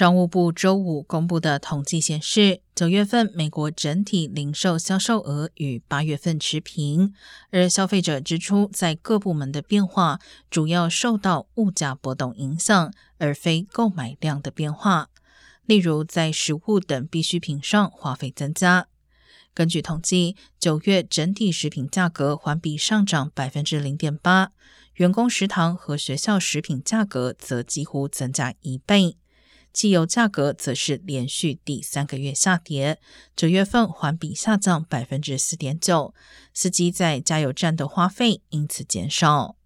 商务部周五公布的统计显示，九月份美国整体零售销售额与八月份持平，而消费者支出在各部门的变化主要受到物价波动影响，而非购买量的变化。例如，在食物等必需品上花费增加。根据统计，九月整体食品价格环比上涨百分之零点八，员工食堂和学校食品价格则几乎增加一倍。汽油价格则是连续第三个月下跌，九月份环比下降百分之四点九，司机在加油站的花费因此减少。